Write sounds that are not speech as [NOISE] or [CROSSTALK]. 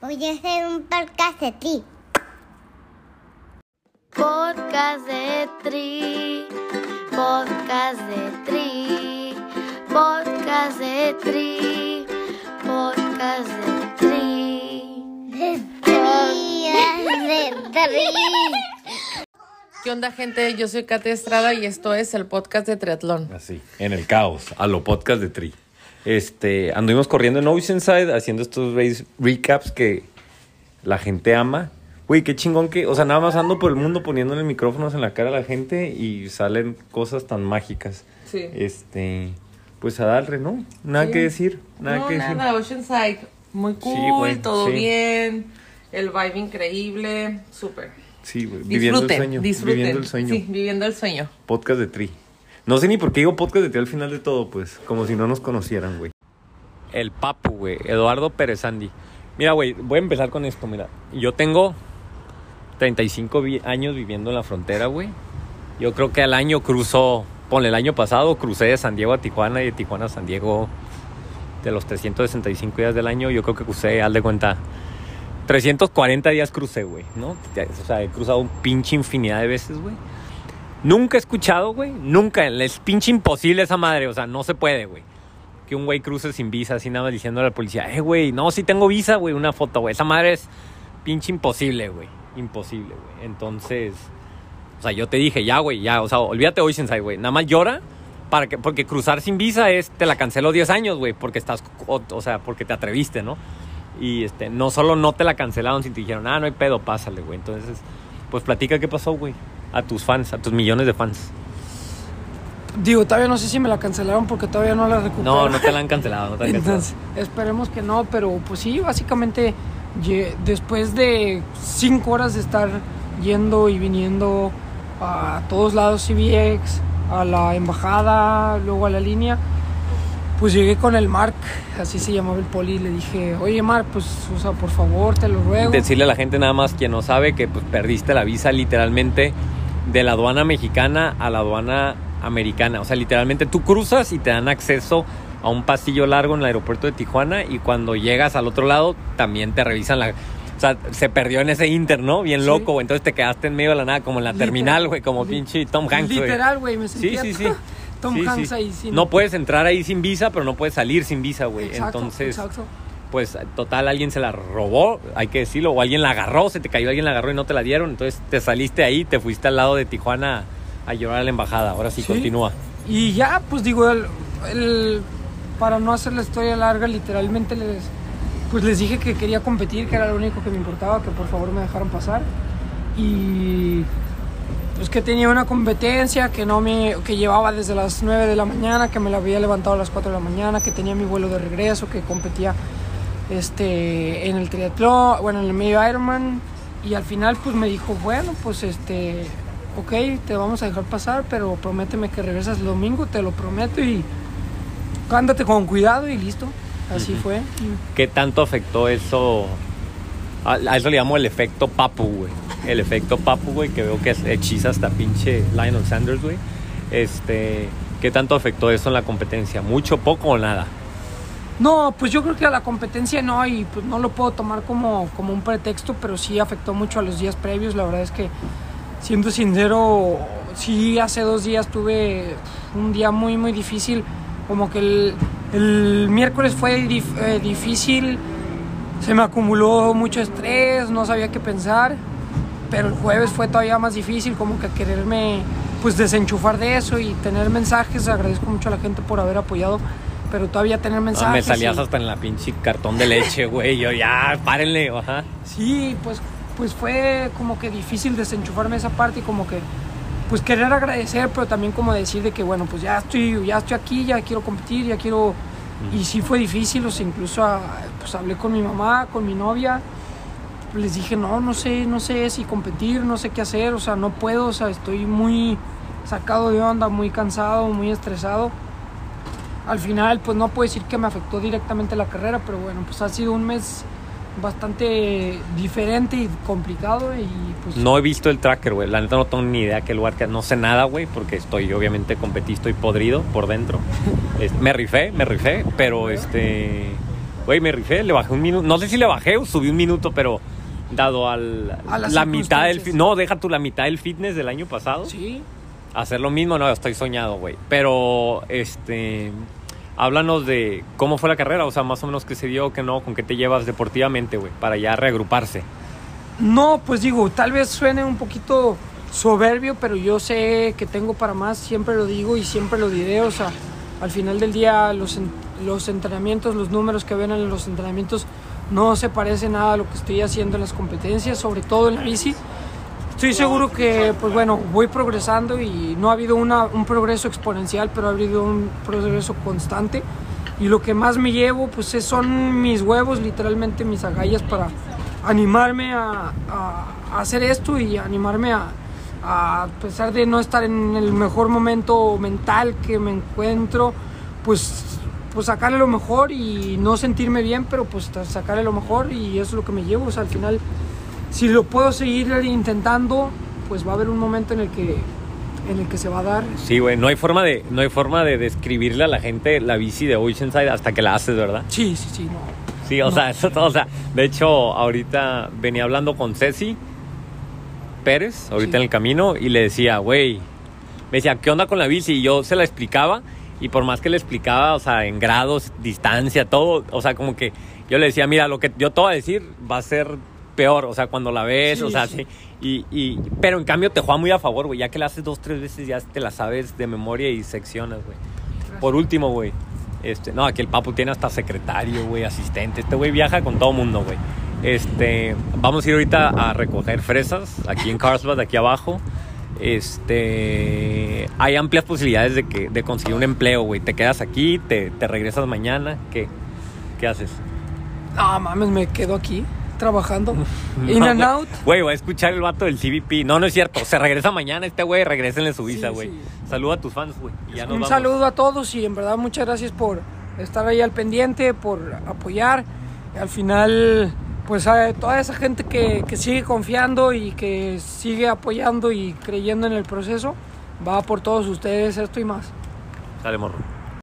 Voy a hacer un podcast de ti. Podcast de Tri, podcast de Tri, podcast de Tri, podcast de Tri. De tri, de tri. ¿Qué onda, gente? Yo soy Katia Estrada y esto es el podcast de triatlón. Así, en el caos, a lo podcast de Tri. Este, anduvimos corriendo en Oceanside haciendo estos race recaps que la gente ama. Güey, qué chingón que, o sea, nada más ando por el mundo poniéndole micrófonos en la cara a la gente y salen cosas tan mágicas. Sí. Este, pues a darle, ¿no? Nada Sí. que decir, nada no, que decir. nada, Oceanside. Muy cool, Sí, todo sí. bien. El vibe increíble, súper. Sí, güey, viviendo el sueño, disfruten. viviendo el sueño. Sí, viviendo el sueño. Podcast de Tri. No sé ni por qué digo podcast de Tri al final de todo, pues, como si no nos conocieran, güey. El papu, güey, Eduardo Pérez Andy. Mira, güey, voy a empezar con esto, mira. Yo tengo 35 vi- años viviendo en la frontera, güey. Yo creo que al año cruzo, ponle el año pasado, crucé de San Diego a Tijuana y de Tijuana a San Diego de los 365 días del año. Yo creo que crucé, haz de cuenta, 340 días crucé, güey, ¿no? O sea, he cruzado un pinche infinidad de veces, güey. Nunca he escuchado, güey. Nunca. Es pinche imposible esa madre. O sea, no se puede, güey. Que un güey cruce sin visa, así nada más diciéndole a la policía, eh, güey, no, sí tengo visa, güey, una foto, güey. Esa madre es pinche imposible, güey. Imposible, güey. Entonces, o sea, yo te dije, ya, güey, ya. O sea, olvídate Oceanside, güey. Nada más llora para que, porque cruzar sin visa es, te la cancelo 10 años, güey, porque estás, o, o sea, porque te atreviste, ¿no? Y este, no solo no te la cancelaron, si te dijeron, ah, no hay pedo, pásale, güey. Entonces, pues platica qué pasó, güey. A tus fans, a tus millones de fans. Digo, todavía no sé si me la cancelaron porque todavía no la recupero. No, no te la han cancelado, no te la [LAUGHS] han cancelado. Entonces, esperemos que no, pero pues sí, básicamente después de cinco horas de estar yendo y viniendo a todos lados CBX, a la embajada, luego a la línea, pues llegué con el Mark, así se llamaba el poli, y le dije, oye Mark, pues, o sea, por favor, te lo ruego. Decirle a la gente nada más quien no sabe que pues perdiste la visa literalmente de la aduana mexicana a la aduana americana. O sea, literalmente tú cruzas y te dan acceso a un pasillo largo en el aeropuerto de Tijuana y cuando llegas al otro lado también te revisan la... O sea, se perdió en ese inter, ¿no? Bien Sí. loco. Entonces te quedaste en medio de la nada, como en la Literal. terminal, güey, como pinche Tom Hanks. Literal, güey, me sentía sí, [LAUGHS] sí. Tom Sí, sí. Hanks ahí sin... No puedes entrar ahí sin visa, pero no puedes salir sin visa, güey. Entonces, exacto. Pues total alguien se la robó, hay que decirlo, o alguien la agarró, se te cayó, alguien la agarró y no te la dieron, entonces te saliste ahí, te fuiste al lado de Tijuana a llorar a la embajada. Ahora sí, Sí. continúa. Y ya, pues digo, el, el- para no hacer la historia larga, literalmente les, pues les dije que quería competir, que era lo único que me importaba, que por favor me dejaran pasar. Y pues que tenía una competencia, que, no me, que llevaba desde las 9 de la mañana, que me la había levantado a las 4 de la mañana, que tenía mi vuelo de regreso, que competía este, en el triatlón, bueno, en el medio Ironman. Y al final pues me dijo, bueno, pues este, ok, te vamos a dejar pasar, pero prométeme que regresas el domingo, te lo prometo y ándate con cuidado y listo. Así fue. ¿Qué tanto afectó eso? A, eso le llamo el efecto papu, güey. El efecto papu, güey, que veo que hechiza hasta pinche Lionel Sanders, güey. Este, ¿qué tanto afectó eso en la competencia? ¿Mucho, poco o nada? No, pues yo creo que a la competencia no, y pues no lo puedo tomar como, como un pretexto, pero sí afectó mucho a los días previos. La verdad es que, siendo sincero, sí hace dos días tuve un día muy, muy difícil. Como que el, el miércoles fue dif- eh, difícil, se me acumuló mucho estrés, no sabía qué pensar, pero el jueves fue todavía más difícil, como que quererme pues desenchufar de eso y tener mensajes. Agradezco mucho a la gente por haber apoyado, pero todavía tener mensajes. me salías y- hasta en la pinche cartón de leche, [LAUGHS] güey. Yo, ya, párenle, ajá. Sí, pues, pues fue como que difícil desenchufarme esa parte y como que pues querer agradecer, pero también como decir de que bueno, pues ya estoy, ya estoy aquí, ya quiero competir, ya quiero... Y sí fue difícil, o sea, incluso ah, pues hablé con mi mamá, con mi novia, les dije, no, no sé, no sé si competir, no sé qué hacer, o sea, no puedo, o sea, estoy muy sacado de onda, muy cansado, muy estresado. Al final, pues no puedo decir que me afectó directamente la carrera, pero bueno, pues ha sido un mes bastante diferente y complicado y pues No he visto el tracker, güey. La neta no tengo ni idea qué lugar que no sé nada, güey, porque estoy obviamente competí, estoy podrido por dentro. Me rifé, me rifé, pero este Güey, me rifé, le bajé un minuto. No sé si le bajé o subí un minuto, pero dado al, A las la mitad del... No, deja tú la mitad del fitness del año pasado. Sí. Hacer lo mismo, no, estoy soñado, güey. Pero, este... Háblanos de cómo fue la carrera, o sea, más o menos qué se dio, qué no, con qué te llevas deportivamente, güey, para ya reagruparse. No, pues digo, tal vez suene un poquito soberbio, pero yo sé que tengo para más, siempre lo digo y siempre lo diré, o sea, al final del día los, los entrenamientos, los números que ven en los entrenamientos no se parecen nada a lo que estoy haciendo en las competencias, sobre todo en la bici. Estoy seguro que, pues bueno, voy progresando y no ha habido una- un progreso exponencial, pero ha habido un progreso constante. Y lo que más me llevo, pues es- son mis huevos, literalmente mis agallas para animarme a, a- a hacer esto y animarme a, a pesar de no estar en el mejor momento mental que me encuentro, pues, pues sacarle lo mejor y no sentirme bien, pero pues sacarle lo mejor y eso es lo que me llevo. O sea, al final si lo puedo seguir intentando, pues va a haber un momento en el que, en el que se va a dar. Sí, güey, no hay forma de no hay forma de describirle a la gente la bici de Oceanside hasta que la haces, ¿verdad? Sí, sí, sí, no. Sí, o sea, [LAUGHS] eso todo, o sea, de hecho, ahorita venía hablando con Ceci Pérez, ahorita Sí. en el camino, y le decía, güey, me decía, ¿qué onda con la bici? Y yo se la explicaba, y por más que le explicaba, o sea, en grados, distancia, todo, o sea, como que yo le decía, mira, lo que yo te voy a decir va a ser peor, o sea, cuando la ves, Sí, o sea, sí. Y, y, pero en cambio te juega muy a favor, güey, ya que la haces dos, tres veces, ya te la sabes de memoria y seccionas, güey. Por último, güey. Este, no, aquí el Papu tiene hasta secretario, güey, asistente. Este güey viaja con todo mundo, güey. Este, vamos a ir ahorita a recoger fresas aquí en Carlsbad, aquí abajo. Este, hay amplias posibilidades de que de conseguir un empleo, güey. Te quedas aquí, te, te regresas mañana, ¿qué? ¿Qué haces? Ah, mames, me quedo aquí trabajando. [LAUGHS] In No, and out. Güey, voy a escuchar el vato del CBP. No, no es cierto. Se regresa mañana este güey, regrésenle su visa, Sí, güey. sí. Saluda a tus fans, güey. Un vamos. saludo a todos y en verdad muchas gracias por estar ahí al pendiente, por apoyar. Al final, pues a toda esa gente que, que sigue confiando y que sigue apoyando y creyendo en el proceso, va por todos ustedes esto y más. Sale, morro.